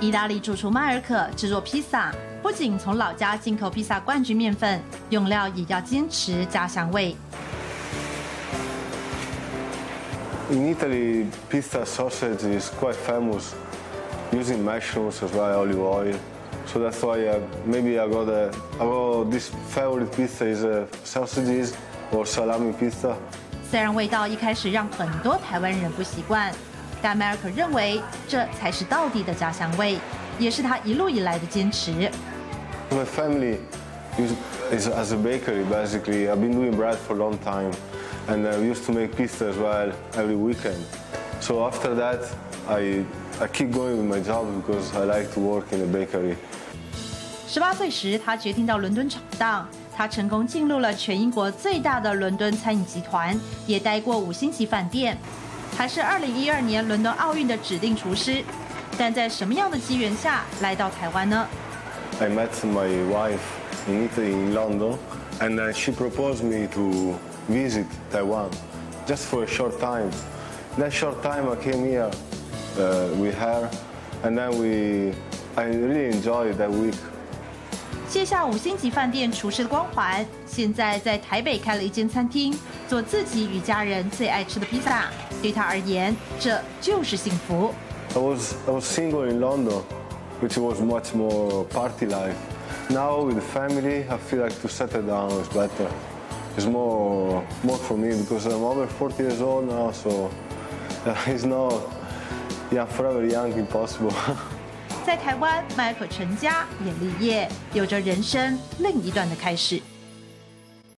意大利主厨迈尔可制作披萨，不仅从老家进口披萨冠军面粉，用料也要坚持家乡味。In Italy, pizza sausage is quite famous, using mushrooms as well, olive oil. So that's why uh, maybe I got a, I got this favorite pizza is a sausages or salami pizza. 虽然味道一开始让很多台湾人不习惯。但迈尔可认为，这才是道地的家乡味，也是他一路以来的坚持。My family is, is as a bakery, basically. I've been doing bread for a long time, and I used to make pizza as well every weekend. So after that, I I keep going with my job because I like to work in a bakery. 十八岁时，他决定到伦敦闯荡。他成功进入了全英国最大的伦敦餐饮集团，也待过五星级饭店。还是二零一二年伦敦奥运的指定厨师，但在什么样的机缘下来到台湾呢？I met my wife in Italy in London, and she proposed me to visit Taiwan just for a short time. That short time I came here with her, and then we, I really enjoyed that week. 卸下五星级饭店厨师的光环，现在在台北开了一间餐厅，做自己与家人最爱吃的披萨。对他而言，这就是幸福。I was I was single in London, which was much more party life. Now with the family, I feel like to settle down is better. It's more more for me because I'm over 40 years old now, so it's not yeah forever young impossible. 在台湾，迈尔可成家也立业，有着人生另一段的开始。